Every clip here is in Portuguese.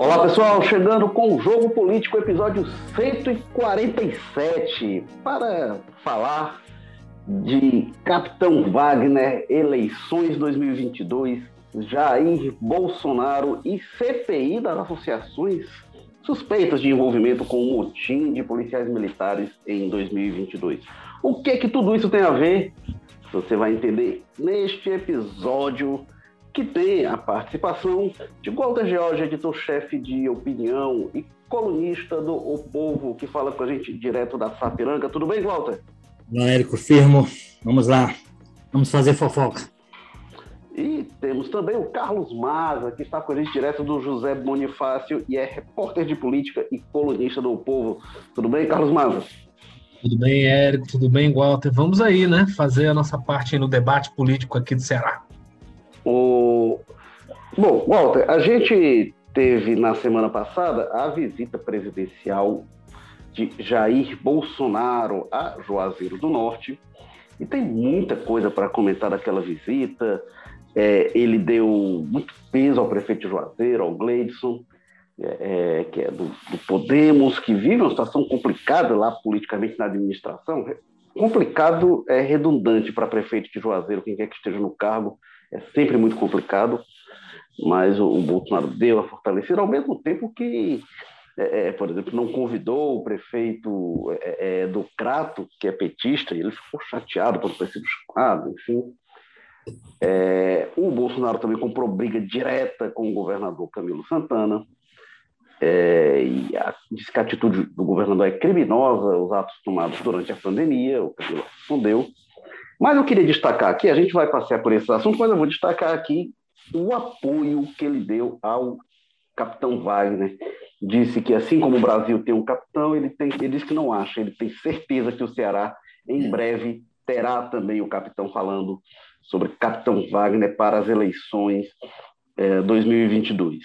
Olá pessoal, chegando com o Jogo Político, episódio 147, para falar de Capitão Wagner, eleições 2022, Jair Bolsonaro e CPI das associações suspeitas de envolvimento com o motim de policiais militares em 2022. O que é que tudo isso tem a ver? Você vai entender neste episódio que tem a participação de Walter George, editor-chefe de opinião e colunista do O Povo, que fala com a gente direto da Sapiranga. Tudo bem, Walter? Olá, Érico, firmo. Vamos lá. Vamos fazer fofoca. E temos também o Carlos Maza, que está com a gente direto do José Bonifácio e é repórter de política e colunista do o Povo. Tudo bem, Carlos Maza? Tudo bem, Érico? Tudo bem, Walter? Vamos aí, né? Fazer a nossa parte no debate político aqui do Ceará. O... Bom, Walter, a gente teve na semana passada a visita presidencial de Jair Bolsonaro a Juazeiro do Norte. E tem muita coisa para comentar daquela visita. É, ele deu muito peso ao prefeito de Juazeiro, ao Gleidson, é, é, que é do, do, Podemos, que vive uma situação complicada lá politicamente na administração. Complicado é redundante para prefeito de Juazeiro, quem quer que esteja no cargo, é sempre muito complicado, mas o, o Bolsonaro deu a fortalecida, ao mesmo tempo que, é, é, por exemplo, não convidou o prefeito é, é, do Crato, que é petista, e ele ficou chateado por ter sido chamado, enfim. É, o Bolsonaro também comprou briga direta com o governador Camilo Santana, é, e a, diz que a atitude do governador é criminosa, os atos tomados durante a pandemia, o Camilo respondeu. Mas eu queria destacar aqui, a gente vai passear por esse assunto, mas eu vou destacar aqui o apoio que ele deu ao capitão Wagner. Disse que assim como o Brasil tem um capitão, ele, tem, ele disse que não acha, ele tem certeza que o Ceará em breve terá também o capitão falando sobre capitão Wagner para as eleições é, 2022.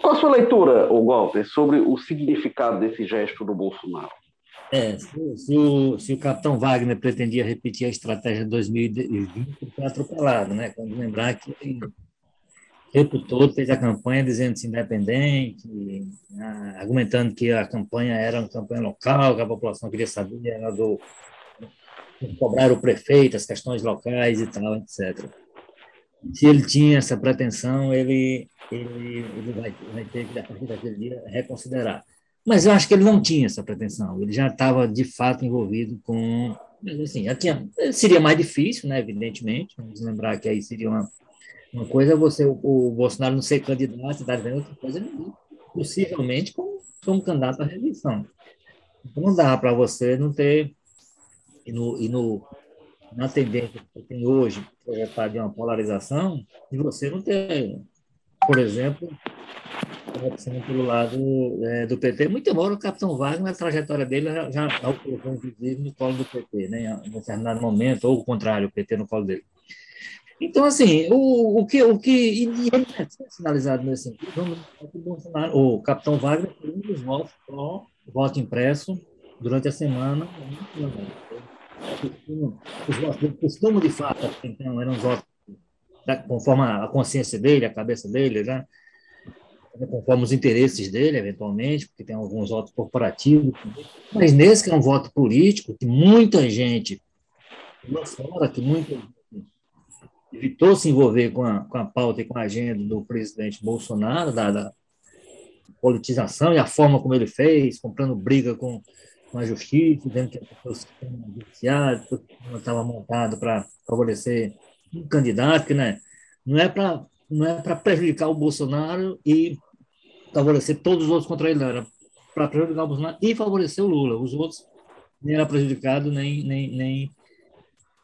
Qual a sua leitura, Walter, sobre o significado desse gesto do Bolsonaro? É, se, o, se o capitão Wagner pretendia repetir a estratégia de 2020, ele foi atropelado, né? Quando lembrar que ele, todo fez a campanha dizendo-se independente, argumentando que a campanha era uma campanha local, que a população queria saber, era do cobrar o prefeito, as questões locais e tal, etc. Se ele tinha essa pretensão, ele, ele, ele vai, vai ter que, a partir daquele dia, reconsiderar. Mas eu acho que ele não tinha essa pretensão, ele já estava de fato envolvido com. Assim, tinha, seria mais difícil, né, evidentemente, vamos lembrar que aí seria uma, uma coisa você, o, o Bolsonaro não ser candidato, está vendo outra coisa, possivelmente como, como candidato à reeleição. Então não dá para você não ter, e, no, e no, na tendência que tem hoje, projetada de uma polarização, de você não ter, por exemplo, sendo pelo lado é, do PT, muito embora o Capitão Wagner, a trajetória dele já, já o colocou, inclusive, no colo do PT, né, em determinado momento, ou o contrário, o PT no colo dele. Então, assim, o, o que, o que e ele é sinalizado nesse sentido, o Capitão Wagner foi um dos votos pró voto impresso durante a semana. Os votos costumam, de fato, então, eram os votos conforme a consciência dele, a cabeça dele, né? Conforme os interesses dele, eventualmente, porque tem alguns votos corporativos, mas nesse que é um voto político, que muita gente lá fora, que muita gente evitou se envolver com a, com a pauta e com a agenda do presidente Bolsonaro, da, da politização e a forma como ele fez, comprando briga com, com a justiça, dentro que o sistema judiciário estava montado para favorecer um candidato, que né, não é para não é para prejudicar o Bolsonaro e favorecer todos os outros contra ele, não. Era para prejudicar o Bolsonaro e favorecer o Lula. Os outros nem era prejudicado, nem, nem, nem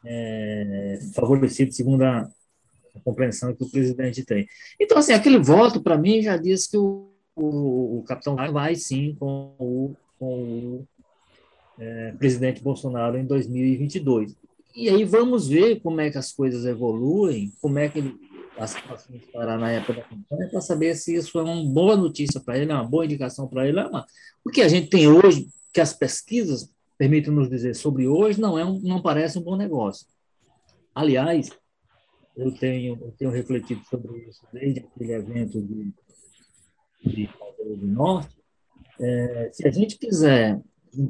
é, favorecido, segundo a, a, compreensão que o presidente tem. Então, assim, aquele voto, para mim, já diz que o, o, o capitão vai sim com o, com o é, presidente Bolsonaro em 2022. E aí vamos ver como é que as coisas evoluem, como é que ele situação estará na época da campanha para saber se isso é uma boa notícia para ele, é uma boa indicação para ele. O que a gente tem hoje, que as pesquisas permitem nos dizer sobre hoje, não, é um, não parece um bom negócio. Aliás, eu tenho, eu tenho refletido sobre isso desde aquele evento de, de do Norte, é, se a gente quiser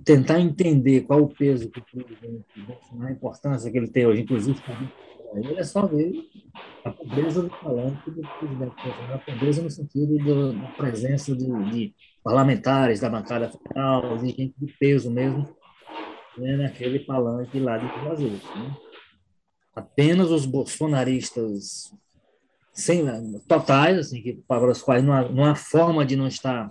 tentar entender qual o peso que o presidente Bolsonaro, a importância que ele tem hoje, inclusive, ele é só ver a pobreza do palanque do presidente Bolsonaro, a pobreza no sentido do, da presença de, de, parlamentares da bancada federal, de gente de peso mesmo, né, naquele palanque lá de Brasil. Né? Apenas os bolsonaristas sem, totais, assim, que, para os quais não há, não há forma de não estar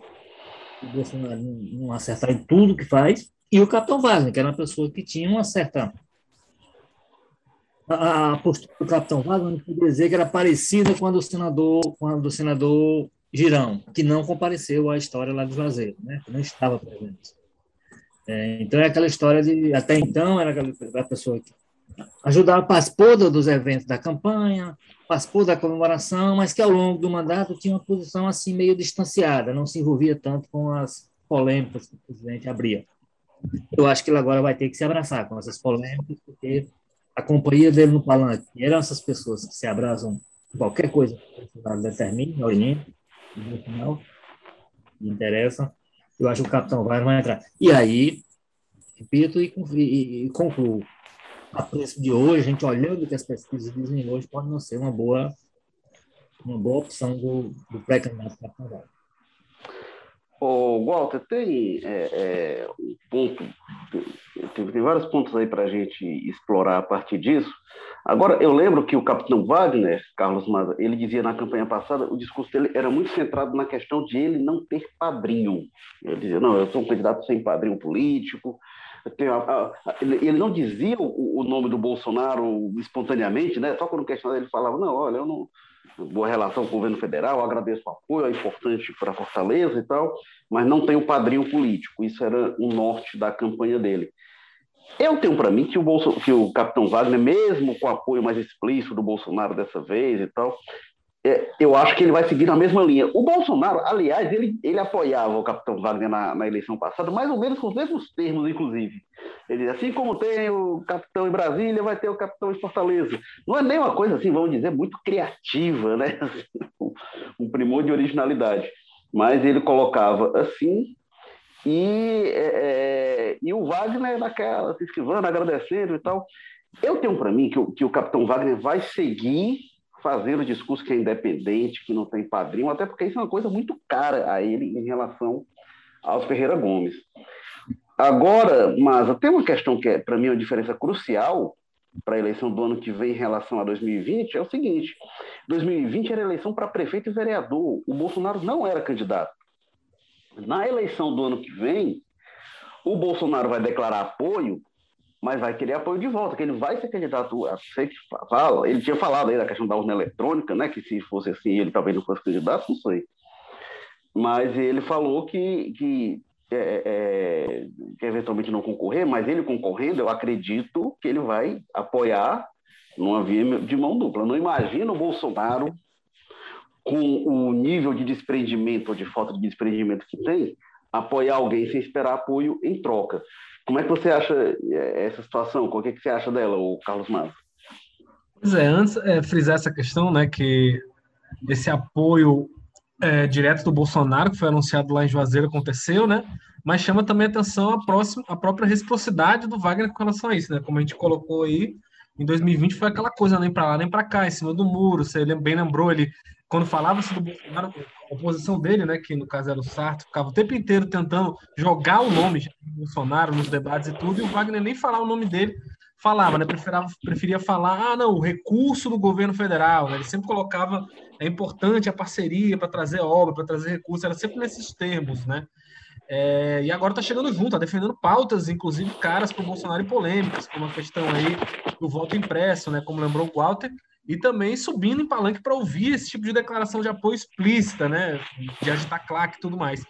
o Bolsonaro não acertar em tudo que faz, e o Capitão Wagner, que era uma pessoa que tinha uma certa. A, a postura do Capitão Wagner, podia dizer que era parecida com a do senador, com a do senador Girão, que não compareceu à história lá do Juazeiro, né? não estava presente. É, então, é aquela história de. Até então, era aquela pessoa que ajudava, participou dos eventos da campanha, participou da comemoração, mas que ao longo do mandato tinha uma posição assim meio distanciada, não se envolvia tanto com as polêmicas que o presidente abria. Eu acho que ele agora vai ter que se abraçar com essas polêmicas, porque a companhia dele no palanque eram essas pessoas que se abraçam qualquer coisa que o determine, oriente, no final, interessa. Eu acho que o capitão vai entrar. E aí, repito e, e, e concluo a preço de hoje, a gente olhando o que as pesquisas dizem hoje, pode não ser uma boa, uma boa opção do, do pré-candidato a Ô, Walter, tem é, é, um ponto, tem, tem vários pontos aí para a gente explorar a partir disso. Agora, eu lembro que o capitão Wagner, Carlos Maza, ele dizia na campanha passada, o discurso dele era muito centrado na questão de ele não ter padrinho. Ele dizia, não, eu sou um candidato sem padrinho político, ele não dizia o, nome do Bolsonaro espontaneamente, né? Só quando questionava ele falava, não, olha, eu não boa relação com o governo federal, agradeço o apoio, é importante para Fortaleza e tal, mas não tem o padrinho político. Isso era o norte da campanha dele. Eu tenho para mim que o, Bolso, que o capitão Wagner, mesmo com o apoio mais explícito do Bolsonaro dessa vez e tal, é, eu acho que ele vai seguir na mesma linha. O Bolsonaro, aliás, ele, ele apoiava o capitão Wagner na, na eleição passada, mais ou menos com os mesmos termos, inclusive. Ele assim como tem o capitão em Brasília, vai ter o capitão em Fortaleza. Não é nem uma coisa assim, vamos dizer, muito criativa, né? um primor de originalidade. Mas ele colocava assim, e, é, é, e o Wagner naquela, se esquivando, agradecendo e tal. Eu tenho para mim que que o capitão Wagner vai seguir fazer o discurso que é independente, que não tem padrinho, até porque isso é uma coisa muito cara a ele em relação aos Ferreira Gomes. Agora, mas tem uma questão que é, para mim, uma diferença crucial para a eleição do ano que vem em relação a 2020, é o seguinte: 2020 era eleição para prefeito e vereador. O Bolsonaro não era candidato. Na eleição do ano que vem, o Bolsonaro vai declarar apoio mas vai querer apoio de volta, que ele vai ser candidato. Sei que fala, ele tinha falado aí da questão da urna eletrônica, né? Que se fosse assim, ele talvez não fosse candidato, não sei. Mas ele falou que, que, é, é, que eventualmente não concorrer, mas ele concorrendo, eu acredito que ele vai apoiar numa via de mão dupla. não imagino o Bolsonaro com o nível de desprendimento ou de falta de desprendimento que tem, apoiar alguém sem esperar apoio em troca. Como é que você acha é, essa situação? O que, é que você acha dela, o Carlos Matos? Pois é, antes é, frisar essa questão, né, que esse apoio é, direto do Bolsonaro, que foi anunciado lá em Juazeiro, aconteceu, né, mas chama também atenção a, próxima, a própria reciprocidade do Wagner com relação a isso, né, como a gente colocou aí, em 2020 foi aquela coisa nem para lá nem para cá, em cima do muro, você bem lembrou, ele quando falava-se do Bolsonaro, oposição dele, né, que no caso era o Sarto, ficava o tempo inteiro tentando jogar o nome de Bolsonaro nos debates e tudo, e o Wagner nem falar o nome dele falava, né, preferia, preferia falar, ah, não, o recurso do governo federal, né, ele sempre colocava, é importante a parceria para trazer obra, para trazer recursos, era sempre nesses termos, né, é, e agora está chegando junto, está defendendo pautas, inclusive caras para o Bolsonaro e polêmicas, como a questão aí do voto impresso, né, como lembrou o Walter, e também subindo em palanque para ouvir esse tipo de declaração de apoio explícita, né? De agitar claque e tudo mais.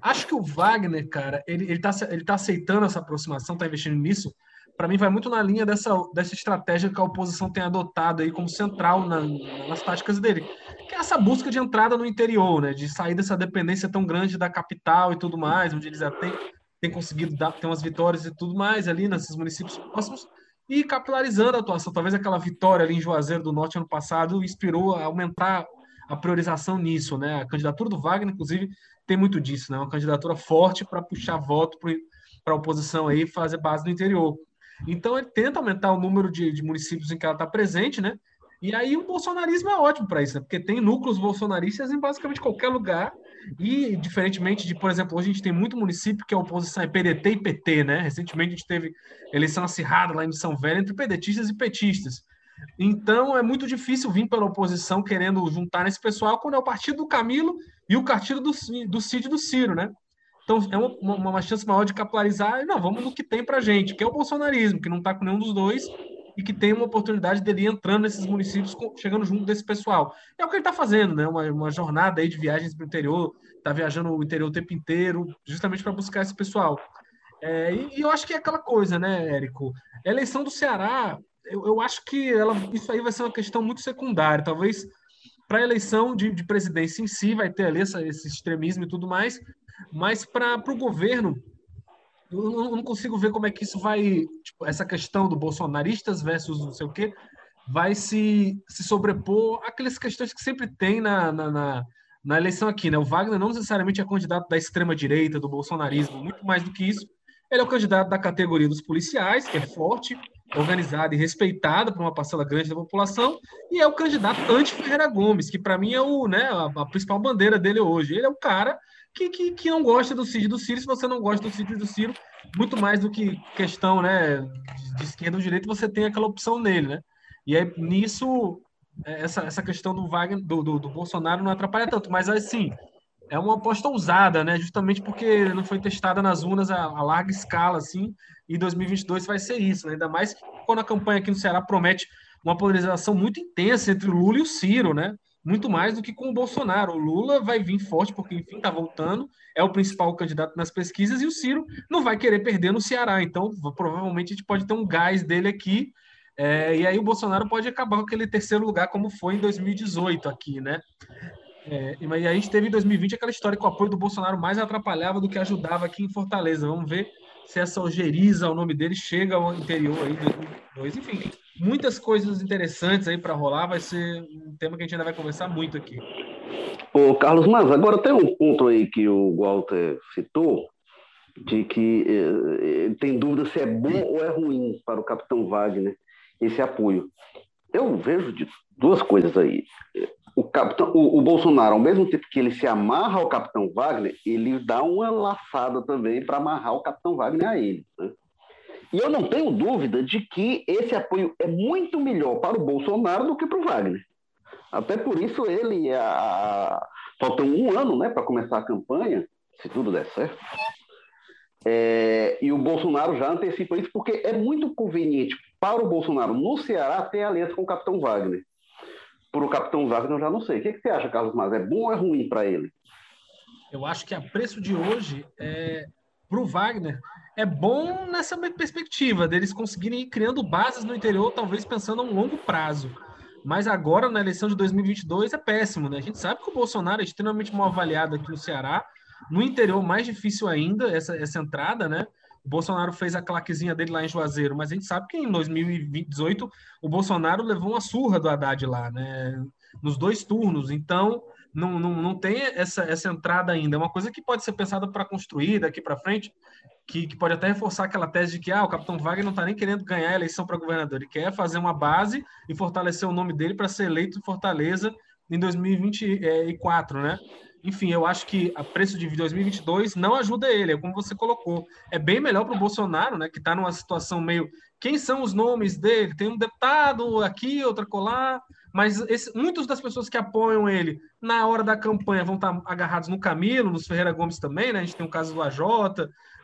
Acho que o Wagner, cara, ele, ele, tá, ele tá aceitando essa aproximação, tá investindo nisso. Para mim, vai muito na linha dessa, dessa estratégia que a oposição tem adotado aí como central na, nas táticas dele, que é essa busca de entrada no interior, né? De sair dessa dependência tão grande da capital e tudo mais, onde eles já têm, têm conseguido dar, ter umas vitórias e tudo mais ali nesses municípios próximos e capitalizando a atuação. Talvez aquela vitória ali em Juazeiro do Norte ano passado inspirou a aumentar a priorização nisso, né? A candidatura do Wagner, inclusive, tem muito disso, né? Uma candidatura forte para puxar voto para a oposição aí fazer base no interior. Então ele tenta aumentar o número de, de municípios em que ela está presente, né? E aí o bolsonarismo é ótimo para isso, né? porque tem núcleos bolsonaristas em basicamente qualquer lugar. E, diferentemente de, por exemplo, hoje a gente tem muito município que a oposição é PDT e PT, né? Recentemente a gente teve eleição acirrada lá em São Velho entre pedetistas e petistas. Então é muito difícil vir pela oposição querendo juntar nesse pessoal quando é o partido do Camilo e o partido do, do sítio do Ciro, né? Então é uma, uma, chance maior de capilarizar. Não, vamos no que tem pra gente, que é o bolsonarismo, que não tá com nenhum dos dois e que tem uma oportunidade dele entrando nesses municípios, chegando junto desse pessoal. É o que ele está fazendo, né? Uma, uma jornada aí de viagens para o interior, está viajando o interior o tempo inteiro, justamente para buscar esse pessoal. É, e, e, eu acho que é aquela coisa, né, Érico? A eleição do Ceará, eu, eu acho que ela, isso aí vai ser uma questão muito secundária. Talvez para a eleição de, de, presidência em si vai ter ali essa, esse extremismo e tudo mais, mas para o governo eu não consigo ver como é que isso vai, tipo, essa questão do bolsonaristas versus não sei o quê, vai se, se sobrepor àquelas questões que sempre tem na, na, na, na eleição aqui, né? O Wagner não necessariamente é candidato da extrema-direita, do bolsonarismo, muito mais do que isso. Ele é o candidato da categoria dos policiais, que é forte, organizado e respeitado por uma parcela grande da população, e é o candidato anti-Ferreira Gomes, que para mim é o, né, a, a principal bandeira dele hoje. Ele é o cara que, que, que não gosta do Cid do Ciro. Se você não gosta do Cid do Ciro, muito mais do que questão né, de, esquerda ou direita, você tem aquela opção nele, né? E aí, nisso, é, essa, essa questão do Wagner, do, do, do Bolsonaro não atrapalha tanto, mas assim, é uma aposta ousada, né? Justamente porque não foi testada nas urnas a, a, larga escala, assim, e 2022 vai ser isso, né? ainda mais quando a campanha aqui no Ceará promete uma polarização muito intensa entre o Lula e o Ciro, né? Muito mais do que com o Bolsonaro. O Lula vai vir forte, porque, enfim, está voltando, é o principal candidato nas pesquisas, e o Ciro não vai querer perder no Ceará. Então, provavelmente, a gente pode ter um gás dele aqui. É, e aí o Bolsonaro pode acabar com aquele terceiro lugar, como foi em 2018 aqui, né? É, e a gente teve em 2020 aquela história que o apoio do Bolsonaro mais atrapalhava do que ajudava aqui em Fortaleza. Vamos ver se essa ojeriza, o nome dele, chega ao interior aí de 2022. Enfim, muitas coisas interessantes aí para rolar. Vai ser um tema que a gente ainda vai conversar muito aqui. Ô, Carlos, mas agora tem um ponto aí que o Walter citou, de que eh, tem dúvida se é bom ou é ruim para o Capitão Wagner esse apoio. Eu vejo de duas coisas aí. O, capitão, o, o, Bolsonaro, ao mesmo tempo que ele se amarra ao Capitão Wagner, ele dá uma laçada também para amarrar o Capitão Wagner a ele. Né? E eu não tenho dúvida de que esse apoio é muito melhor para o Bolsonaro do que para o Wagner. Até por isso ele, a... faltam um ano né, para começar a campanha, se tudo der certo. É... e o Bolsonaro já antecipa isso, porque é muito conveniente para o Bolsonaro no Ceará ter aliança com o Capitão Wagner. Por o Capitão Wagner eu já não sei. O que, que você acha, Carlos Mas? É bom ou é ruim para ele? Eu acho que a preço de hoje, é, para o Wagner, é bom nessa perspectiva deles conseguirem ir criando bases no interior, talvez pensando a um longo prazo. Mas agora, na eleição de 2022, é péssimo, né? A gente sabe que o Bolsonaro é extremamente mal avaliado aqui no Ceará. No interior, mais difícil ainda essa, essa entrada, né? O Bolsonaro fez a claquezinha dele lá em Juazeiro, mas a gente sabe que em 2018 o Bolsonaro levou uma surra do Haddad lá, né? Nos dois turnos. Então, não, não, não tem essa, essa entrada ainda. É uma coisa que pode ser pensada para construir daqui para frente, que, que, pode até reforçar aquela tese de que ah, o Capitão Wagner não está nem querendo ganhar a eleição para governador, ele quer fazer uma base e fortalecer o nome dele para ser eleito em Fortaleza em 2024, né? Enfim, eu acho que a preço de 2022 não ajuda ele, é como você colocou. É bem melhor para o Bolsonaro, né, que está numa situação meio. Quem são os nomes dele? Tem um deputado aqui, outra colar, mas esse, muitas das pessoas que apoiam ele na hora da campanha vão estar agarrados no Camilo, nos Ferreira Gomes também, né? A gente tem o caso do AJ,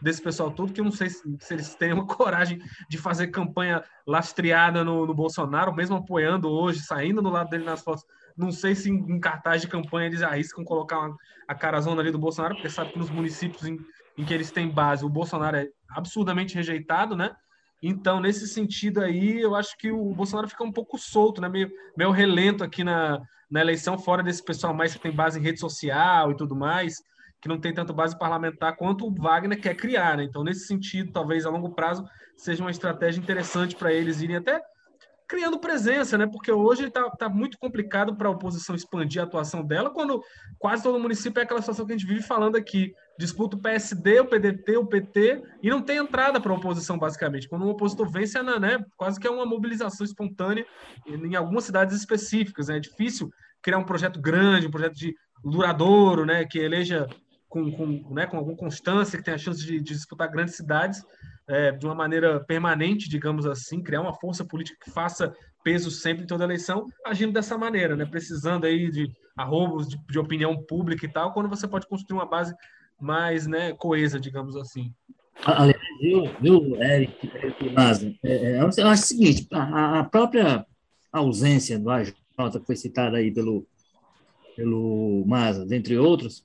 desse pessoal todo, que eu não sei se, se eles têm uma coragem de fazer campanha lastreada no, no, Bolsonaro, mesmo apoiando hoje, saindo do lado dele nas fotos. Não sei se em, cartaz de campanha eles arriscam colocar uma, a carazona ali do Bolsonaro, porque sabe que nos municípios em, em que eles têm base, o Bolsonaro é absurdamente rejeitado, né? Então, nesse sentido aí, eu acho que o Bolsonaro fica um pouco solto, né? meio, meio relento aqui na, na eleição, fora desse pessoal mais que tem base em rede social e tudo mais, que não tem tanto base parlamentar quanto o Wagner quer criar. Né? Então, nesse sentido, talvez a longo prazo seja uma estratégia interessante para eles irem até criando presença, né? Porque hoje está tá muito complicado para a oposição expandir a atuação dela, quando quase todo município é aquela situação que a gente vive falando aqui. Disputa o PSD, o PDT, o PT, e não tem entrada para a oposição, basicamente. Quando um opositor vence, é, né, quase que é uma mobilização espontânea em algumas cidades específicas. Né? É difícil criar um projeto grande, um projeto de duradouro, né, que eleja com, com, né, com alguma constância, que tenha a chance de, de disputar grandes cidades é, de uma maneira permanente, digamos assim, criar uma força política que faça peso sempre em toda eleição, agindo dessa maneira, né, precisando aí de arrobos de, de opinião pública e tal, quando você pode construir uma base mais né, coesa, digamos assim. Aliás, viu, viu Eric, Eric Maza, é, é, eu acho o seguinte, a, a própria ausência do AJ, que foi citada aí pelo, pelo Maza, dentre outros,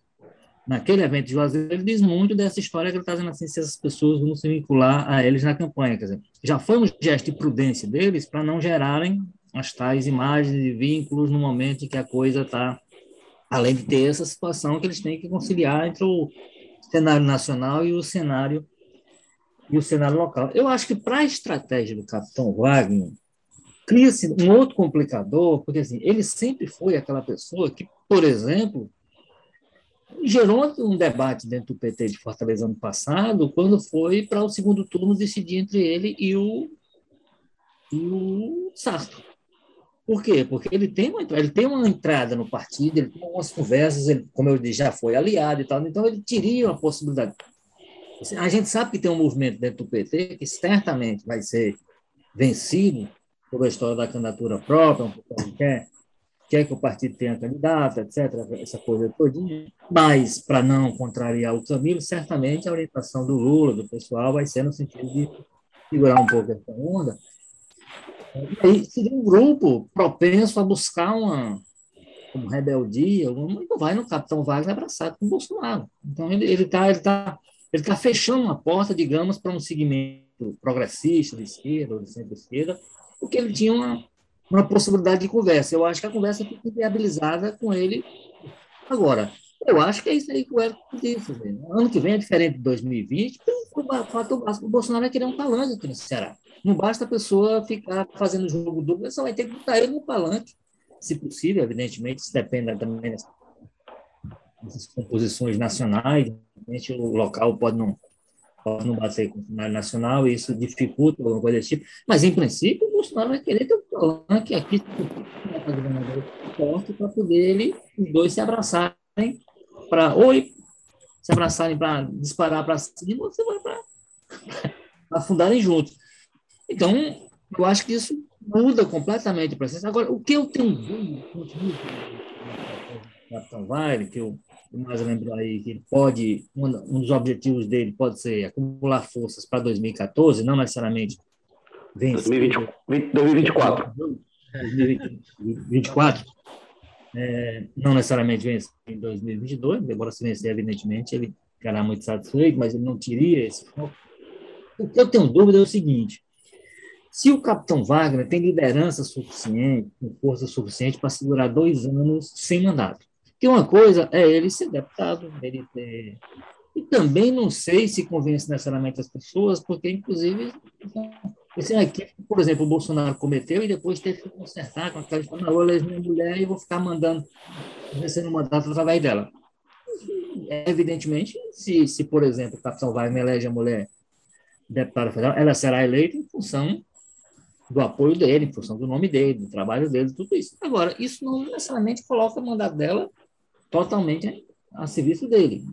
naquele evento de Juazeiro, ele diz muito dessa história que ele está dizendo assim, se essas pessoas vão se vincular a eles na campanha. Quer dizer, já foi um gesto de prudência deles para não gerarem as tais imagens e vínculos no momento em que a coisa está. Além de ter essa situação que eles têm que conciliar entre o cenário nacional e o cenário e o cenário local. Eu acho que para a estratégia do Capitão Wagner, cria-se um outro complicador, porque assim, ele sempre foi aquela pessoa que, por exemplo, gerou um debate dentro do PT de Fortaleza ano passado, quando foi para o segundo turno decidir entre ele e o, e o Sarto. Por quê? Porque ele tem, uma, ele tem uma entrada no partido, ele tem algumas conversas, ele, como eu disse, já foi aliado e tal, então ele teria uma possibilidade. A gente sabe que tem um movimento dentro do PT que certamente vai ser vencido por a história da candidatura própria, um pouco que quer, que o partido tenha candidato, etc., essa coisa todinha. Mas, para não contrariar o Camilo, certamente a orientação do Lula, do pessoal, vai ser no sentido de segurar um pouco essa onda. E aí seria um grupo propenso a buscar uma como rebeldia, não vai no Capitão Wagner abraçado com o Bolsonaro. Então, ele está ele tá, ele tá fechando uma porta, digamos, para um segmento progressista, de esquerda ou de centro-esquerda, porque ele tinha uma, uma possibilidade de conversa. Eu acho que a conversa fica viabilizada com ele agora. Eu acho que é isso aí que o Érico disse. Né? Ano que vem é diferente de 2020, o fato o Bolsonaro vai querer um palanque aqui no Ceará. Não basta a pessoa ficar fazendo jogo duplo, só vai ter que botar ele no palanque, se possível, evidentemente, isso depende também dessas composições nacionais, o local pode não, não bater com o cenário nacional, e isso dificulta alguma coisa desse tipo, mas, em princípio, o Bolsonaro vai querer ter um palanque aqui forte para poder ele, os dois se abraçarem para ou se abraçarem para disparar para cima, você vai para afundarem juntos. Então, eu acho que isso muda completamente o processo. Agora, o que eu tenho dúvida, Capitão Vale, que eu mais lembro aí, que pode, um, dos objetivos dele pode ser acumular forças para 2014, não necessariamente vencer. 2024. 2024. É, não necessariamente vencer em 2022, embora se vencer, evidentemente, ele ficará muito satisfeito, mas ele não teria esse foco. O que eu tenho dúvida é o seguinte: se o capitão Wagner tem liderança suficiente, com força suficiente para segurar dois anos sem mandato. Que uma coisa é ele ser deputado, ele ter. E também não sei se convence necessariamente as pessoas, porque, inclusive, esse aqui, por exemplo, o Bolsonaro cometeu e depois teve que consertar com aquela história, eu elejo minha mulher e vou ficar mandando, vencendo mandato através dela. Evidentemente, se, se, por exemplo, o capitão Wagner elege a mulher deputada federal, ela será eleita em função do apoio dele, em função do nome dele, do trabalho dele, tudo isso. Agora, isso não necessariamente coloca o mandato dela totalmente a serviço dele.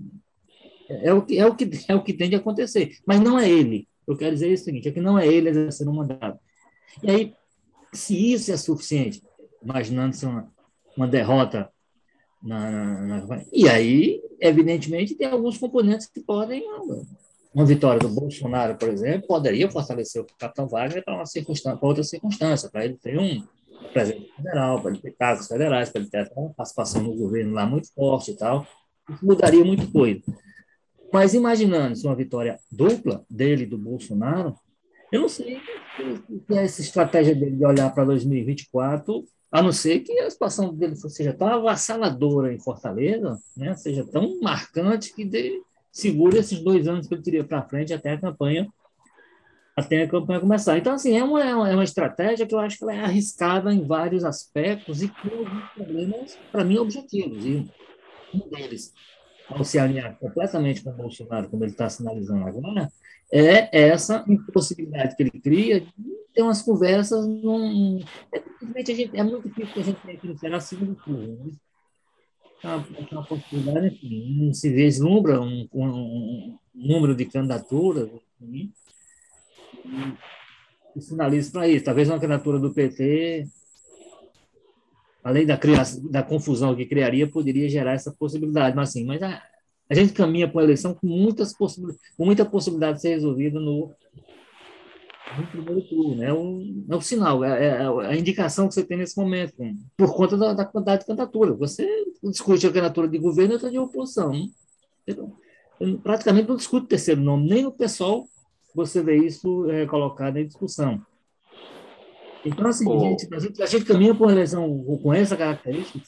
É, é o que, é o que, é o que tem de acontecer. Mas não é ele. Eu quero dizer o seguinte, é que não é ele exercendo o mandato. E aí, se isso é suficiente, imaginando-se uma, uma derrota na, na, na, E aí, evidentemente, tem alguns componentes que podem uma vitória do Bolsonaro, por exemplo, poderia fortalecer o capitão Wagner para uma circunstância, para outra circunstância, para ele ter um presidente federal, ele ter cargos federais, ele ter uma participação no governo lá muito forte e tal. Isso mudaria muita coisa. Mas imaginando se uma vitória dupla dele do Bolsonaro, eu não sei se é essa estratégia dele de olhar para 2024, a não ser que a situação dele seja tão avassaladora em Fortaleza, né, seja tão marcante que dê, segura esses dois anos que ele teria para frente até a campanha até a campanha começar. Então, assim, é uma, é uma estratégia que eu acho que ela é arriscada em vários aspectos e com alguns problemas, para mim, objetivos. E um deles, ao se alinhar completamente com o Bolsonaro, como ele está sinalizando agora, é essa impossibilidade que ele cria de ter umas conversas. Num, é, gente, é muito difícil que a gente tenha no Ceará segundo turno. Né? É uma, é uma possibilidade, enfim, não se vislumbra um, um, um, número de candidaturas. Enfim, e, e sinaliza para isso. Talvez uma candidatura do PT além da, criação, da confusão que criaria, poderia gerar essa possibilidade. Mas, assim, mas a, a gente caminha para uma eleição com, muitas possibilidades, com muita possibilidade de ser resolvida no, no primeiro turno. É um, é um sinal, é, é, a indicação que você tem nesse momento, por conta da, da quantidade de candidatura. Você discute a candidatura de governo e outra de oposição. Então, praticamente não discute terceiro nome, nem no PSOL você vê isso é, colocado em discussão. Então, assim, oh. gente, a, gente, a gente caminha por uma eleição com essa característica,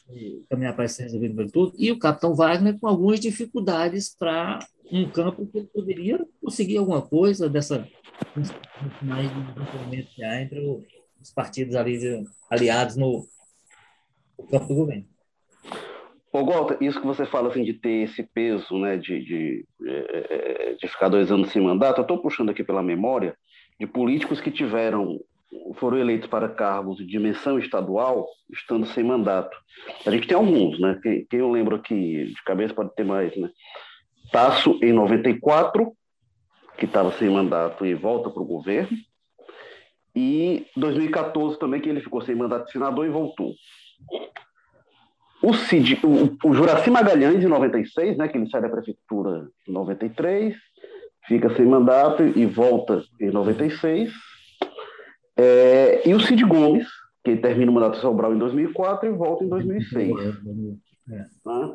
caminhar para ser resolvido pelo todo, e o capitão Wagner com algumas dificuldades para um campo que ele poderia conseguir alguma coisa dessa mais de que há entre os partidos ali, aliados no, no campo do governo. Ô, Walter, isso que você fala assim, de ter esse peso, né, de, de, é, é, de ficar dois anos sem mandato, eu estou puxando aqui pela memória de políticos que tiveram foram eleitos para cargos de dimensão estadual, estando sem mandato. A gente tem alguns, né? Quem, quem eu lembro aqui, de cabeça pode ter mais, né? Tasso, em 94, que estava sem mandato e volta para o governo. E 2014 também, que ele ficou sem mandato de senador e voltou. O, Cid, o, o Juraci Magalhães, em 96, né, que ele sai da prefeitura em 93, fica sem mandato e volta em 96. É, e o Cid Gomes, que termina o mandato Sobral em 2004 e volta em 2006. É. Tá?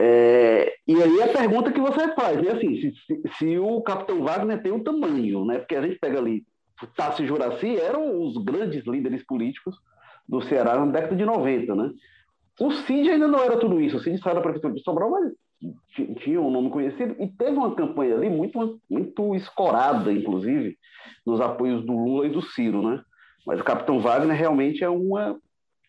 É, e aí a pergunta que você faz, né? Assim, se, se, se, o Capitão Wagner tem o tamanho, né? Porque a gente pega ali, Tassi e Juraci eram os grandes líderes políticos do Ceará na década de 90, né? O Cid ainda não era tudo isso. O Cid saiu da prefeitura de Sobral, mas tinha um nome conhecido e teve uma campanha ali muito, muito escorada, inclusive, nos apoios do Lula e do Ciro, né? Mas o Capitão Wagner realmente é uma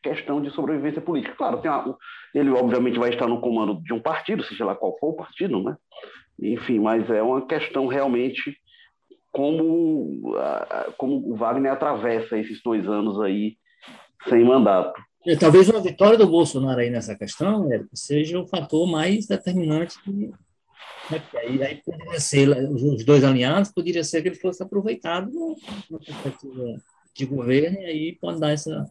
questão de sobrevivência política. Claro, uma, ele obviamente vai estar no comando de um partido, seja lá qual for o partido, né? Enfim, mas é uma questão realmente como, como o Wagner atravessa esses dois anos aí sem mandato. É, talvez uma vitória do Bolsonaro aí nessa questão Érico, seja o fator mais determinante. Né, aí, aí poderia ser, os dois alinhados, poderia ser que ele fosse aproveitado na perspectiva de governo, e aí pode dar essa,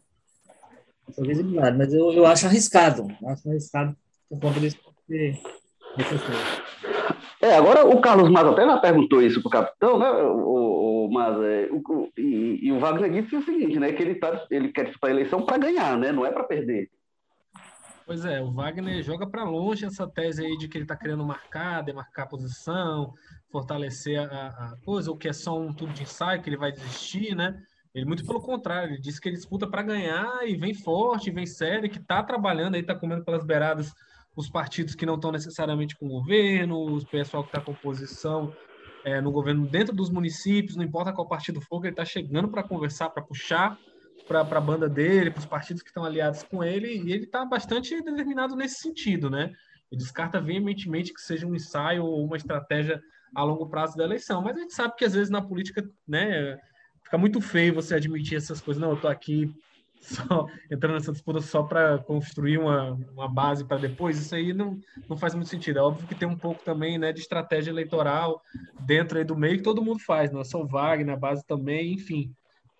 essa visibilidade. Mas eu, eu acho arriscado, acho arriscado por conta desse é, agora o Carlos Matos até perguntou isso para o capitão, né? O, mas, é, o, e, e, o Wagner disse o seguinte, né? Que ele, tá, ele quer disputar a eleição para ganhar, né? Não é para perder. Pois é, o Wagner joga para longe essa tese aí de que ele está querendo marcar, demarcar posição, fortalecer a, a, coisa, ou que é só um tudo de ensaio, que ele vai desistir, né? Ele, muito pelo contrário, ele disse que ele disputa para ganhar e vem forte, vem sério, que está trabalhando aí, está comendo pelas beiradas os partidos que não estão necessariamente com o governo, o pessoal que está com oposição é, no governo dentro dos municípios, não importa qual partido for, ele está chegando para conversar, para puxar para a banda dele, para os partidos que estão aliados com ele, e ele está bastante determinado nesse sentido, né? Ele descarta veementemente que seja um ensaio ou uma estratégia a longo prazo da eleição, mas a gente sabe que às vezes na política, né, fica muito feio você admitir essas coisas. Não, eu estou aqui só entrando nessa disputa só para construir uma, uma base para depois, isso aí não, não faz muito sentido. É óbvio que tem um pouco também né, de estratégia eleitoral dentro aí do meio que todo mundo faz, não é só o Wagner, a base também, enfim.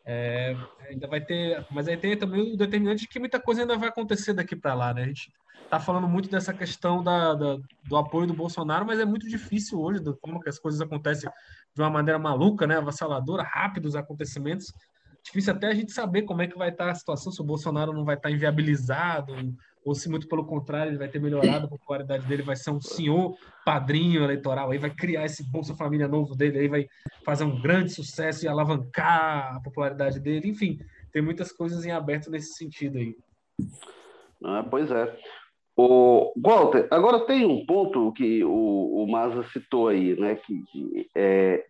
É, ainda vai ter, mas aí tem também o determinante de que muita coisa ainda vai acontecer daqui para lá, né? A gente está falando muito dessa questão da, da, do apoio do Bolsonaro, mas é muito difícil hoje, da forma que as coisas acontecem de uma maneira maluca, né, avassaladora, rápidos acontecimentos difícil até a gente saber como é que vai estar a situação, se o Bolsonaro não vai estar inviabilizado, ou se muito pelo contrário ele vai ter melhorado a popularidade dele, vai ser um senhor padrinho eleitoral, aí vai criar esse Bolsa Família novo dele, aí vai fazer um grande sucesso e alavancar a popularidade dele, enfim, tem muitas coisas em aberto nesse sentido aí. Ah, pois é. O Walter, agora tem um ponto que o, o Maza citou aí, né, que, que é,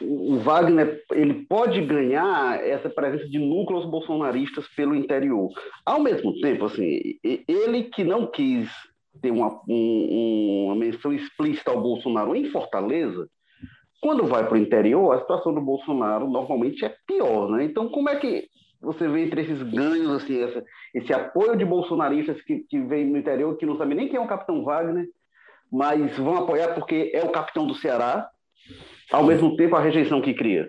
o Wagner ele pode ganhar essa presença de núcleos bolsonaristas pelo interior. Ao mesmo tempo, assim, ele que não quis ter uma, um, uma menção explícita ao Bolsonaro em Fortaleza, quando vai para o interior, a situação do Bolsonaro normalmente é pior, né? Então, como é que você vê entre esses ganhos, assim, esse, esse apoio de bolsonaristas que, que vem no interior, que não sabe nem quem é o capitão Wagner, mas vão apoiar porque é o capitão do Ceará, ao mesmo tempo a rejeição que cria?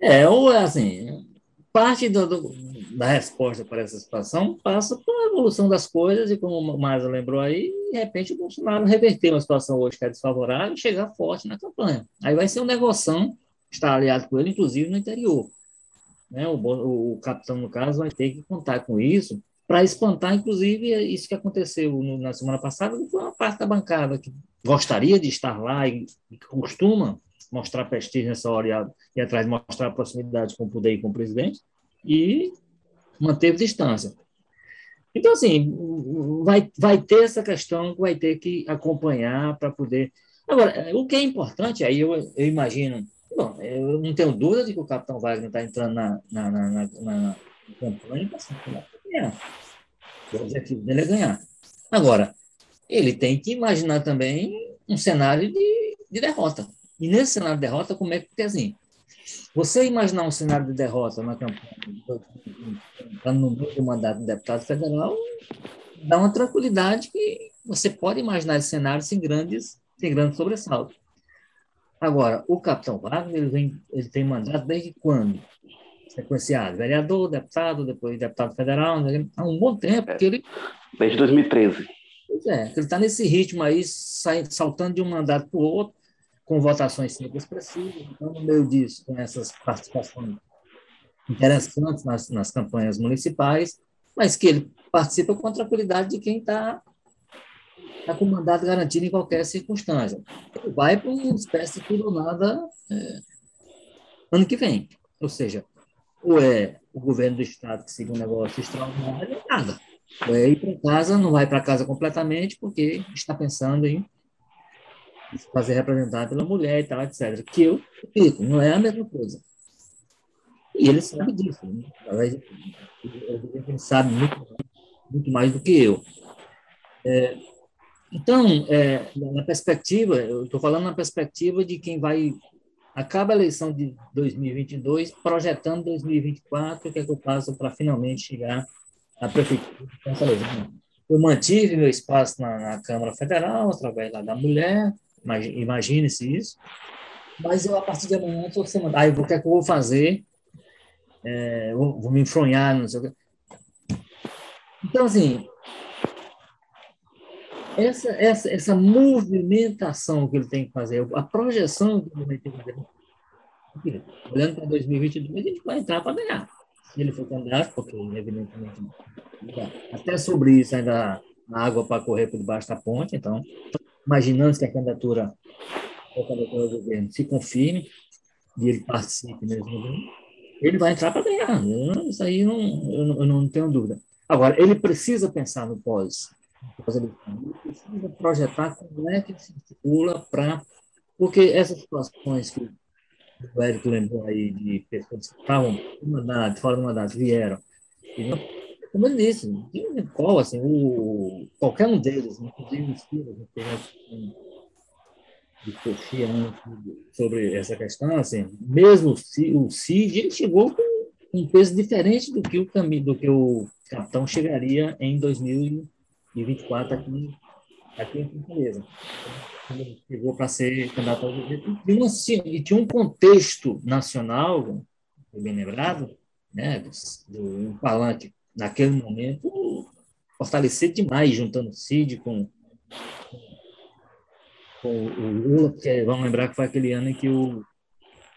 É, ou assim, parte do, do, da resposta para essa situação passa pela evolução das coisas, e como o Marza lembrou aí, de repente o Bolsonaro reverter uma situação hoje que é desfavorável e chegar forte na campanha. Aí vai ser um negocião, estar aliado com ele, inclusive no interior. Né? O, o, o capitão, no caso, vai ter que contar com isso para espantar, inclusive, isso que aconteceu no, na semana passada, que foi uma parte da bancada que gostaria de estar lá e, e costuma mostrar prestígio nessa hora e, atrás mostrar proximidade com o poder e com o presidente, e manteve distância. Então, assim, vai, vai ter essa questão que vai ter que acompanhar para poder. Agora, o que é importante, aí eu, eu imagino, bom, eu não tenho dúvida de que o capitão Wagner está entrando na, na, na, na, na campanha para ganhar. O objetivo dele é ganhar. Agora, ele tem que imaginar também um cenário de, de derrota. E nesse cenário de derrota, como é que, porque assim, você imaginar um cenário de derrota na campanha, no meio do mandato de deputado federal, dá uma tranquilidade que você pode imaginar esse cenário sem grandes, sem grandes sobressaltos. Agora, o capitão Wagner, ele, vem, ele tem mandato desde quando? Sequenciado. Vereador, deputado, depois deputado federal, há um bom tempo que ele... Desde 2013. Pois é, ele está nesse ritmo aí, saltando de um mandato para o outro, com votações sempre expressivas. Então, no meio disso, com essas participações interessantes nas, nas campanhas municipais, mas que ele participa com a tranquilidade de quem está tá com o mandato garantido em qualquer circunstância. Ele vai para uma espécie de tudo ou nada é, ano que vem. Ou seja, ou é o governo do Estado que siga um negócio extraordinário, nada. Ou é ir para casa, não vai para casa completamente, porque está pensando em fazer representar pela mulher e tal, etc. Que eu repito, não é a mesma coisa. E ele sabe disso. Né? Ele sabe muito, muito mais do que eu. É, então, é, na perspectiva, eu estou falando na perspectiva de quem vai acaba a eleição de 2022, projetando 2024, o que é que eu faço para finalmente chegar à prefeitura. Eu mantive meu espaço na, na Câmara Federal, através lá da mulher, Imagine-se isso. Mas eu, a partir de amanhã, estou semana. Aí, o que é que eu vou fazer? É, vou, vou, me enfronhar, não sei o quê. Então, assim, essa, essa, essa movimentação que ele tem que fazer, a projeção que ele tem que fazer, olhando para 2022, a gente vai entrar para ganhar. Se ele for candidato, porque, evidentemente, até sobre isso ainda a água para correr por debaixo da ponte, então imaginando que a candidatura, a candidatura do governo se confirme e ele participe mesmo, ele vai entrar para ganhar. Isso aí não, eu, não, eu não tenho dúvida. Agora, ele precisa pensar no pós. Ele precisa projetar como é que se articula para. Porque essas situações que o Érico lembrou aí de pessoas que estavam mandato, fora do mandato, vieram. E não ele disse, qual, assim, o, qualquer um deles, inclusive os filhos, discutia sobre essa questão, assim, mesmo o Cid, ele chegou com um peso diferente do que o caminho, do que o capitão chegaria em 2024 aqui, aqui em Fortaleza. Ele chegou para ser candidato ao governo e tinha um contexto nacional, bem lembrado, né, do, do um palanque naquele momento, fortalecer demais, juntando o Cid com, com o Lula, porque vamos lembrar que foi aquele ano em que o,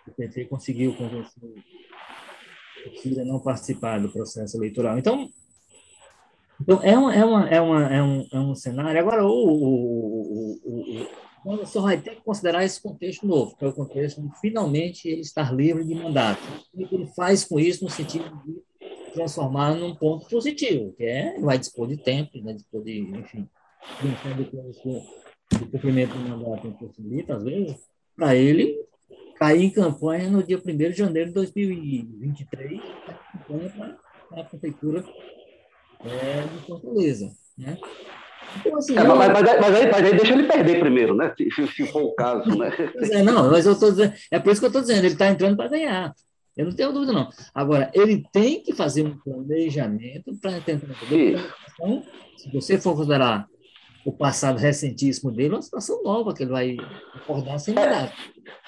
o PT conseguiu convencer o Cid a não participar do processo eleitoral. Então, então é, uma, é, uma, é, uma, é, um, é um cenário. Agora, o, o, o, o, só vai ter que considerar esse contexto novo, que é o contexto de finalmente ele estar livre de mandato. O que ele faz com isso no sentido de transformar num ponto positivo, que é vai dispor de tempo, vai dispor de, enfim, pensando que o cumprimento do mandato impossibilita, às vezes, para ele cair em campanha no dia 1 de janeiro de 2023, campanha para a prefeitura é, de Fortaleza. Né? Então, assim, é, mas, mas, mas, aí, mas, aí, deixa ele perder primeiro, né? Se, se for o caso, né? É, não, mas eu tô dizendo, é por isso que eu estou dizendo, ele está entrando para ganhar. Eu não tenho dúvida, não. Agora, ele tem que fazer um planejamento para tentar entender. Então, se você for considerar o passado recentíssimo dele, é uma situação nova que ele vai acordar sem nada. É,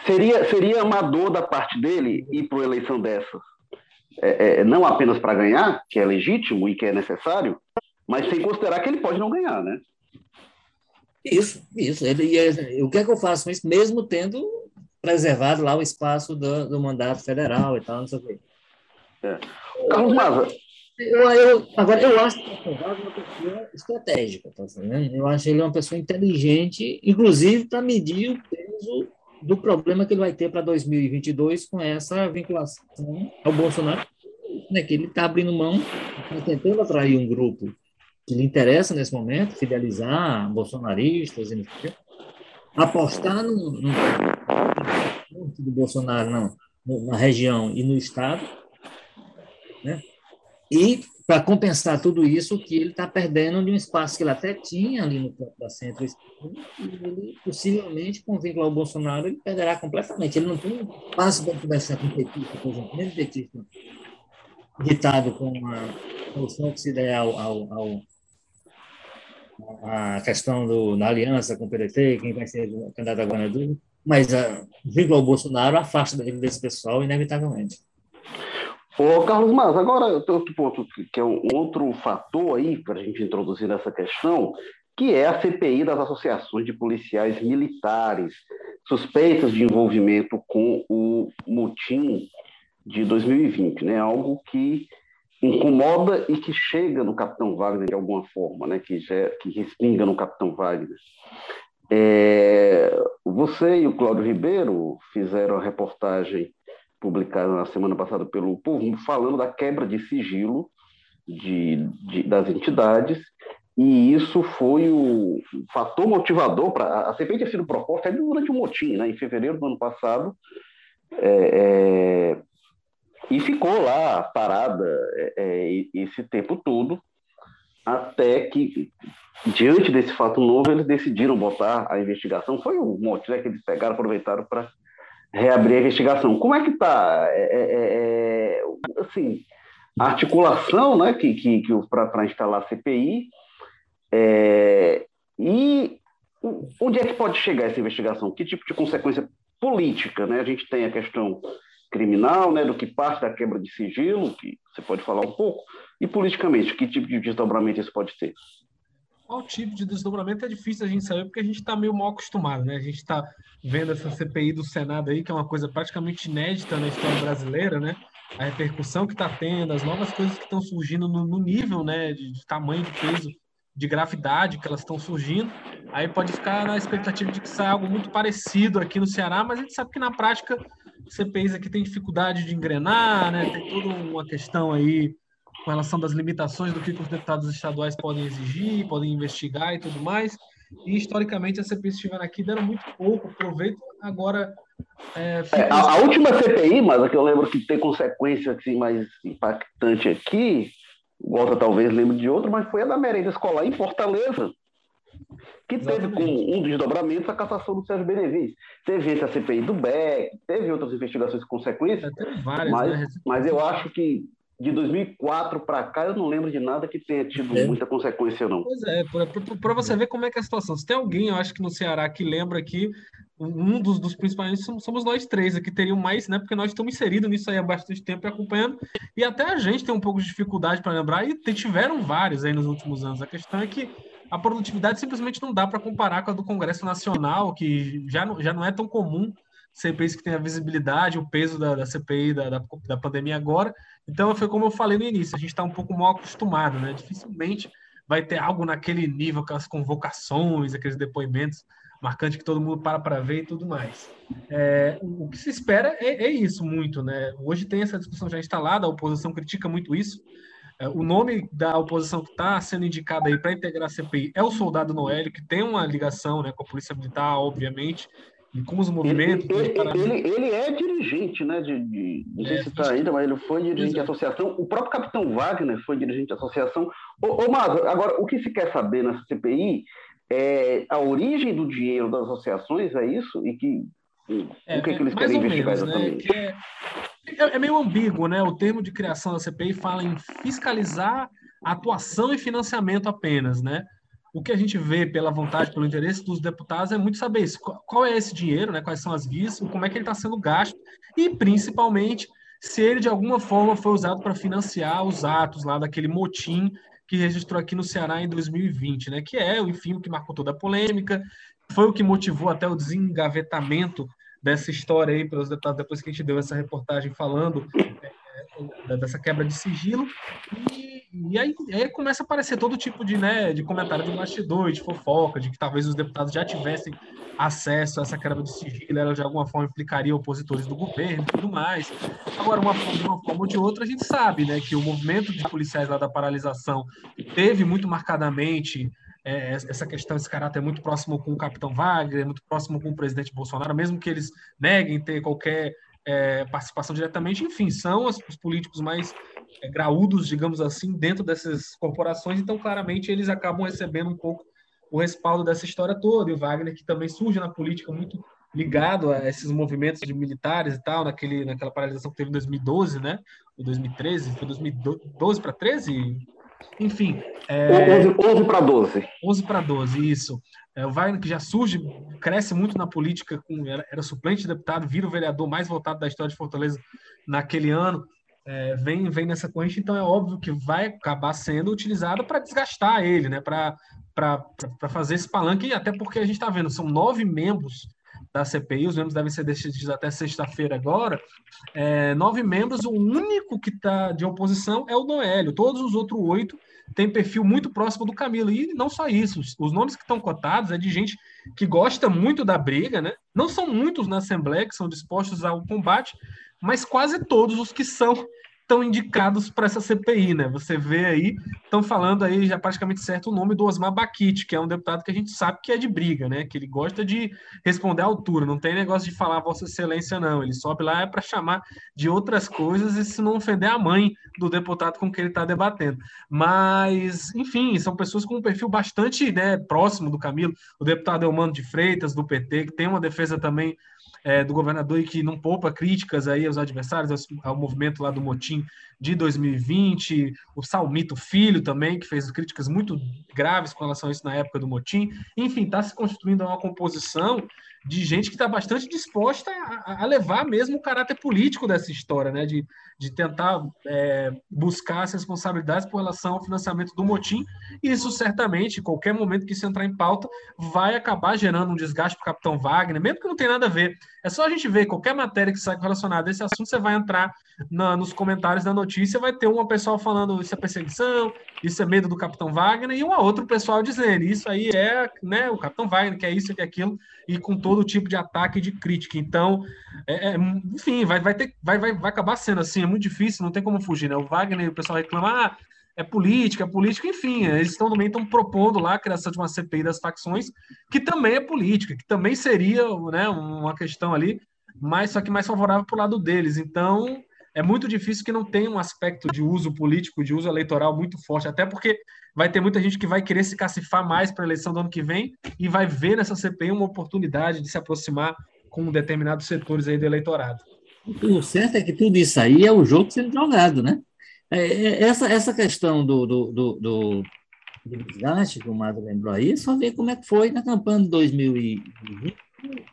seria, seria amador da parte dele ir para uma eleição dessa? É, é, não apenas para ganhar, que é legítimo e que é necessário, mas sem considerar que ele pode não ganhar, né? Isso, isso. Ele, ele, o que é que eu faço com isso, mesmo tendo preservado lá o espaço do, do mandato federal e tal, não sei o quê. É. Carlos Maza. Eu, eu, agora, eu acho que o é uma pessoa estratégica, tá entendendo? Eu acho ele uma pessoa inteligente, inclusive para medir o peso do problema que ele vai ter para 2022 com essa vinculação ao Bolsonaro, né, que ele está abrindo mão, está tentando atrair um grupo que lhe interessa nesse momento, fidelizar bolsonaristas, apostar no, no, do Bolsonaro não, na região e no Estado, né? e para compensar tudo isso, que ele está perdendo de um espaço que ele até tinha ali no campo da centro e ele, possivelmente, com vínculo ao Bolsonaro, ele perderá completamente. Ele não tem espaço para conversar com o petista, por exemplo, mesmo petista ditado com a solução que se der ao, ao, ao a questão do, da aliança com o PDT, quem vai ser o candidato a governador, mas a vírgula ao Bolsonaro afasta ele desse pessoal, inevitavelmente. Ô, Carlos Mas, agora outro ponto que é um outro fator aí para a gente introduzir nessa questão, que é a CPI das associações de policiais militares suspeitas de envolvimento com o motim de 2020, né? Algo que incomoda e que chega no Capitão Wagner de alguma forma, né? Que, já, que respinga no Capitão Wagner. É, você e o Cláudio Ribeiro fizeram a reportagem publicada na semana passada pelo Povo, falando da quebra de sigilo de, de, das entidades, e isso foi o fator motivador para. A CPI tinha sido proposta durante o motim, né, em fevereiro do ano passado, é, é, e ficou lá parada é, é esse tempo todo, até que diante desse fato novo, eles decidiram botar a investigação. Foi o mote né, que eles pegaram, aproveitaram para reabrir a investigação. Como é que está? É, é, é, é, assim, a articulação né, que, que, que para instalar a CPI é, e onde é que pode chegar essa investigação? Que tipo de consequência política? Né? A gente tem a questão criminal, né, do que parte da quebra de sigilo, que você pode falar um pouco, e politicamente, que tipo de desdobramento isso pode ter? qual tipo de desdobramento é difícil a gente saber, porque a gente está meio mal acostumado, né? A gente está vendo essa CPI do Senado aí, que é uma coisa praticamente inédita na história brasileira, né? A repercussão que está tendo, as novas coisas que estão surgindo no, no, nível, né, de, de tamanho, de peso, de gravidade que elas estão surgindo. Aí pode ficar na expectativa de que saia algo muito parecido aqui no Ceará, mas a gente sabe que na prática CPIs aqui tem dificuldade de engrenar, né? Tem toda uma questão aí com relação das limitações do que os deputados estaduais podem exigir, podem investigar e tudo mais. E historicamente as CPIs estiveram aqui deram muito pouco proveito. Agora. É, é, a, a, última CPI, mas a que eu lembro que tem consequência assim, mais impactante aqui, Volta talvez lembre de outra, mas foi a da merenda escolar em Fortaleza, que teve com um desdobramento a cassação do Sérgio Benevides. Teve esse a CPI do BEC, teve outras investigações com consequências, várias, mas, né? mas eu acho que de 2004 para cá, eu não lembro de nada que tenha tido é. muita consequência, não. Pois é, para você ver como é que é a situação. Se tem alguém, eu acho que no Ceará, que lembra que um dos, dos principais somos nós três aqui, teriam mais, né? Porque nós estamos inseridos nisso aí há bastante tempo e acompanhando, e até a gente tem um pouco de dificuldade para lembrar, e tiveram vários aí nos últimos anos. A questão é que a produtividade simplesmente não dá para comparar com a do Congresso Nacional, que já não, já não é tão comum CPIs que tem a visibilidade, o peso da, da CPI da, da, da, pandemia agora. Então, foi como eu falei no início, a gente está um pouco mal acostumado, né? Dificilmente vai ter algo naquele nível, aquelas convocações, aqueles depoimentos marcantes que todo mundo para para ver e tudo mais. É, o que se espera é, é, isso muito, né? Hoje tem essa discussão já instalada, a oposição critica muito isso. É, o nome da oposição que está sendo indicada aí para integrar a CPI é o Soldado Noélio, que tem uma ligação né, com a Polícia Militar, obviamente, e como os movimentos. Ele, ele, ele, ele é dirigente, né? De, de, não sei é, se está ainda, mas ele foi dirigente de associação. O próprio capitão Wagner foi dirigente de associação. Ô, ô Mazo, agora, o que se quer saber nessa CPI é a origem do dinheiro das associações, é isso? E que, é, o que, é, que eles querem investigar menos, né? exatamente? Né? É meio ambíguo, né? O termo de criação da CPI fala em fiscalizar atuação e financiamento apenas, né? O que a gente vê pela vontade, pelo interesse dos deputados é muito saber isso. Qual é esse dinheiro, né? quais são as vias, como é que ele está sendo gasto e, principalmente, se ele de alguma forma foi usado para financiar os atos lá daquele motim que registrou aqui no Ceará em 2020, né? que é, enfim, o que marcou toda a polêmica, foi o que motivou até o desengavetamento dessa história aí pelos deputados, depois que a gente deu essa reportagem falando é, dessa quebra de sigilo. E e aí, aí, começa a aparecer todo tipo de, né, de comentário de bastidor, de fofoca, de que talvez os deputados já tivessem acesso a essa quebra de sigilo, ela de alguma forma implicaria opositores do governo e tudo mais. Agora, uma, de uma forma ou de outra, a gente sabe né, que o movimento de policiais lá da paralisação teve muito marcadamente é, essa questão, esse caráter muito próximo com o capitão Wagner, muito próximo com o presidente Bolsonaro, mesmo que eles neguem ter qualquer é, participação diretamente, enfim, são os, os políticos mais é, graúdos, digamos assim, dentro dessas corporações, então claramente eles acabam recebendo um pouco o respaldo dessa história toda. E o Wagner, que também surge na política muito ligado a esses movimentos de militares e tal, naquele, naquela paralisação que teve em 2012, né? Ou 2013, foi 2012 para 13? Enfim. É... 11, 11 para 12. 11 para 12, isso. É, o Wagner, que já surge, cresce muito na política, com, era, era, suplente de deputado, vira o vereador mais votado da história de Fortaleza naquele ano, é, vem, vem nessa corrente, então é óbvio que vai acabar sendo utilizado para desgastar ele, né? para fazer esse palanque, até porque a gente está vendo, são nove membros da CPI, os membros devem ser decididos até sexta-feira agora, é, nove membros, o único que está de oposição é o Noélio, todos os outros oito tem perfil muito próximo do Camilo. E não só isso, os nomes que estão cotados é de gente que gosta muito da briga, né? Não são muitos na Assembleia que são dispostos ao combate, mas quase todos os que são estão indicados para essa CPI, né? Você vê aí, estão falando aí já praticamente certo o nome do Osmar Baquite, que é um deputado que a gente sabe que é de briga, né? Que ele gosta de responder à altura, não tem negócio de falar Vossa Excelência, não. Ele sobe lá é para chamar de outras coisas e se não ofender a mãe do deputado com quem ele está debatendo. Mas, enfim, são pessoas com um perfil bastante né, próximo do Camilo. O deputado Elmano de Freitas, do PT, que tem uma defesa também é, do governador e que não poupa críticas aí aos adversários, ao, movimento lá do motim de 2020, o Salmito Filho também, que fez críticas muito graves com relação a isso na época do motim. Enfim, está se construindo uma composição de gente que está bastante disposta a, a, levar mesmo o caráter político dessa história, né? de, de tentar é, buscar as responsabilidades por relação ao financiamento do motim. Isso certamente, qualquer momento que isso entrar em pauta, vai acabar gerando um desgaste para o capitão Wagner, mesmo que não tenha nada a ver. É só a gente ver qualquer matéria que sai relacionada a esse assunto, você vai entrar na, nos comentários da notícia, vai ter uma pessoa falando isso é perseguição, isso é medo do capitão Wagner, e um outro pessoal dizendo isso aí é né, o capitão Wagner, que é isso, que é aquilo, e com todo tipo de ataque e de crítica. Então, é, é, enfim, vai, vai, ter, vai, vai, vai acabar sendo assim, é muito difícil, não tem como fugir, né? O Wagner, o pessoal reclama, ah, é política, é política, enfim, eles estão também estão propondo lá a criação de uma CPI das facções, que também é política, que também seria né, uma questão ali, mas só que mais favorável para o lado deles. Então, é muito difícil que não tenha um aspecto de uso político, de uso eleitoral muito forte, até porque vai ter muita gente que vai querer se cacifar mais para a eleição do ano que vem e vai ver nessa CPI uma oportunidade de se aproximar com determinados setores aí do eleitorado. O certo é que tudo isso aí é o jogo sendo jogado, né? É, é, essa, essa questão do, do, do, do, do desgaste que o Mário lembrou aí, só ver como é que foi na campanha de 2020.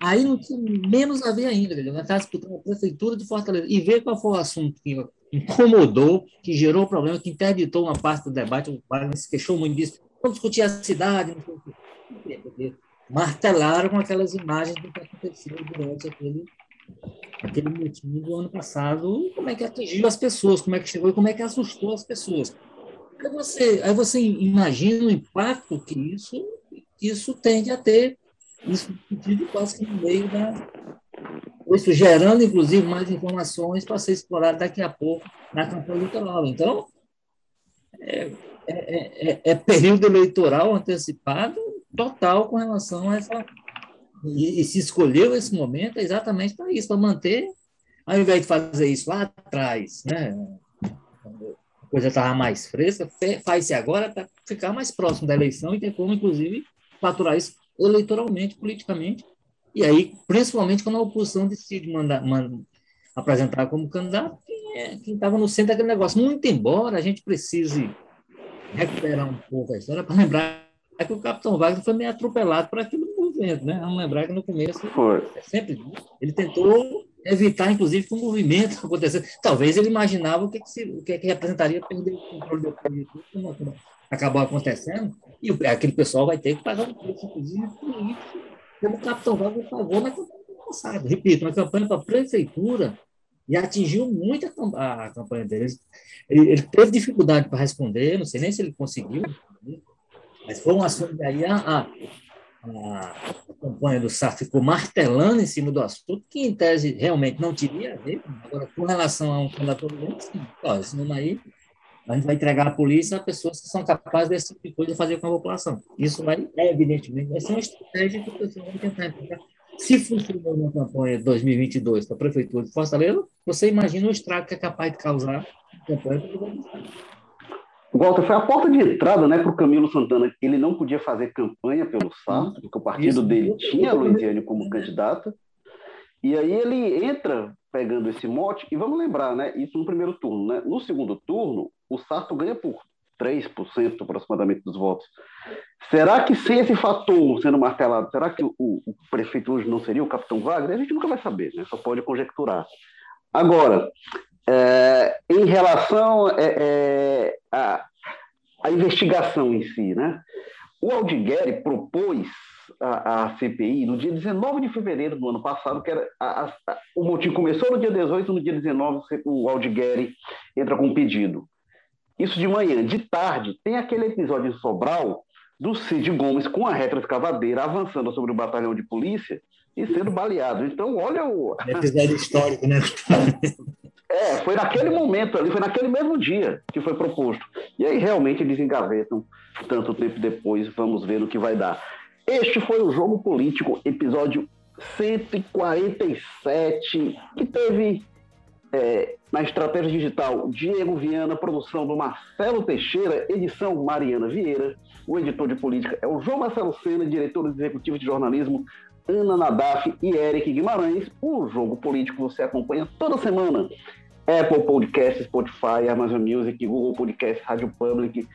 Aí não tinha menos a ver ainda, entendeu? Nós estávamos a prefeitura de Fortaleza e ver qual foi o assunto que incomodou, que gerou problema, que interditou uma parte do debate. O Wagner se queixou muito disso. Vamos discutir a cidade. Martelaram com aquelas imagens do que aconteceu durante aquele aquele motivo do ano passado, como é que atingiu as pessoas, como é que chegou e como é que assustou as pessoas. Aí você, aí você imagina o impacto que isso, isso tende a ter, isso quase que no meio da. Isso gerando, inclusive, mais informações para ser explorado daqui a pouco na campanha eleitoral. Então, é, é, é, é período eleitoral antecipado total com relação a essa E, e se escolheu esse momento exatamente para isso, para manter, ao invés de fazer isso lá atrás, né? a coisa estava mais fresca, faz-se agora para ficar mais próximo da eleição e ter como, inclusive, faturar isso eleitoralmente, politicamente. E aí, principalmente quando a oposição decide mandar, mandar apresentar como candidato quem estava no centro daquele negócio. Muito embora a gente precise recuperar um pouco a história para lembrar que o Capitão Wagner foi meio atropelado por aquele movimento, né? Vamos lembrar que no começo foi. É sempre ele tentou evitar, inclusive, que o movimento acontecesse. Talvez ele imaginava o que, que, se, o que, que representaria perder o controle do país. Acabou acontecendo, e aquele pessoal vai ter que pagar um preço, inclusive, político, como o Capitão Wagner pagou na campanha passada. Repito, na campanha para a prefeitura, e atingiu muito a, a campanha dele. Ele, ele, teve dificuldade para responder, não sei nem se ele conseguiu, mas foi um assunto daí a, a, a, campanha do Sartre ficou martelando em cima do assunto, que em tese realmente não teria a ver. Agora, com relação a um candidato sim, ó, aí, a gente vai entregar à polícia a pessoas que são capazes desse tipo de coisa fazer com a população. Isso vai, evidentemente, vai ser uma estratégia que o pessoal vai tentar entregar. Se funcionou na campanha de 2022 para a Prefeitura de Fortaleza, você imagina o estrago que é capaz de causar a campanha do governo Walter, foi a porta de entrada né, para o Camilo Santana. Ele não podia fazer campanha pelo Sarto, porque o partido Isso. dele tinha a Luiziane como candidata. E aí ele entra pegando esse mote, e vamos lembrar, né? Isso no primeiro turno. Né? No segundo turno, o Sarto ganha por 3% aproximadamente dos votos. Será que sem esse fator sendo martelado, será que o, o prefeito hoje não seria o capitão Wagner? A gente nunca vai saber, né? só pode conjecturar. Agora, é, em relação é, é, investigação em si, né? o Aldigueri propôs a, a, CPI no dia 19 de fevereiro do ano passado, que era a, a, o motim começou no dia 18, no dia 19 o Aldigueri entra com um pedido. Isso de manhã. De tarde, tem aquele episódio em Sobral do Cid Gomes com a retroescavadeira avançando sobre o batalhão de polícia e sendo baleado. Então, olha o. Episódio histórico, né? É, foi naquele momento ali, foi naquele mesmo dia que foi proposto. E aí realmente eles engavetam tanto tempo depois, vamos ver o que vai dar. Este foi o Jogo Político, episódio 147, que teve é, na estratégia digital Diego Viana, produção do Marcelo Teixeira, edição Mariana Vieira, o editor de política é o João Marcelo Sena, diretor executivo de jornalismo Ana Nadaf e Eric Guimarães. O Jogo Político você acompanha toda semana. Apple Podcast, Spotify, Amazon Music, Google Podcast, Rádio Public.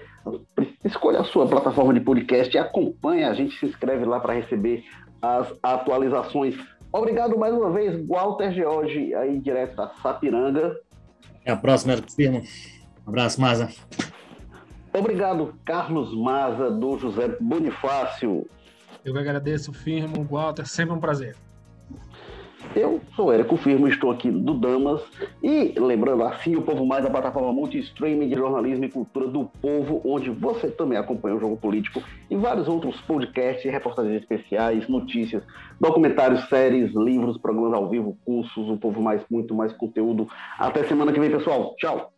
Escolha a sua plataforma de podcast e acompanhe a gente, se inscreve lá para receber as atualizações. Obrigado mais uma vez, Walter George, aí direto da Sapiranga. Até a próxima, firma. Um abraço, Maza. Obrigado, Carlos Maza, do José Bonifácio. Eu que agradeço, firmo, Walter, sempre um prazer. Eu sou Érico Firmo, estou aqui do Damas e lembrando assim o Povo Mais, a plataforma multi-streaming de jornalismo e cultura do povo, onde você também acompanha o jogo político e vários outros podcasts, reportagens especiais, notícias, documentários, séries, livros, programas ao vivo, cursos, o Povo Mais, muito mais conteúdo. Até semana que vem, pessoal. Tchau.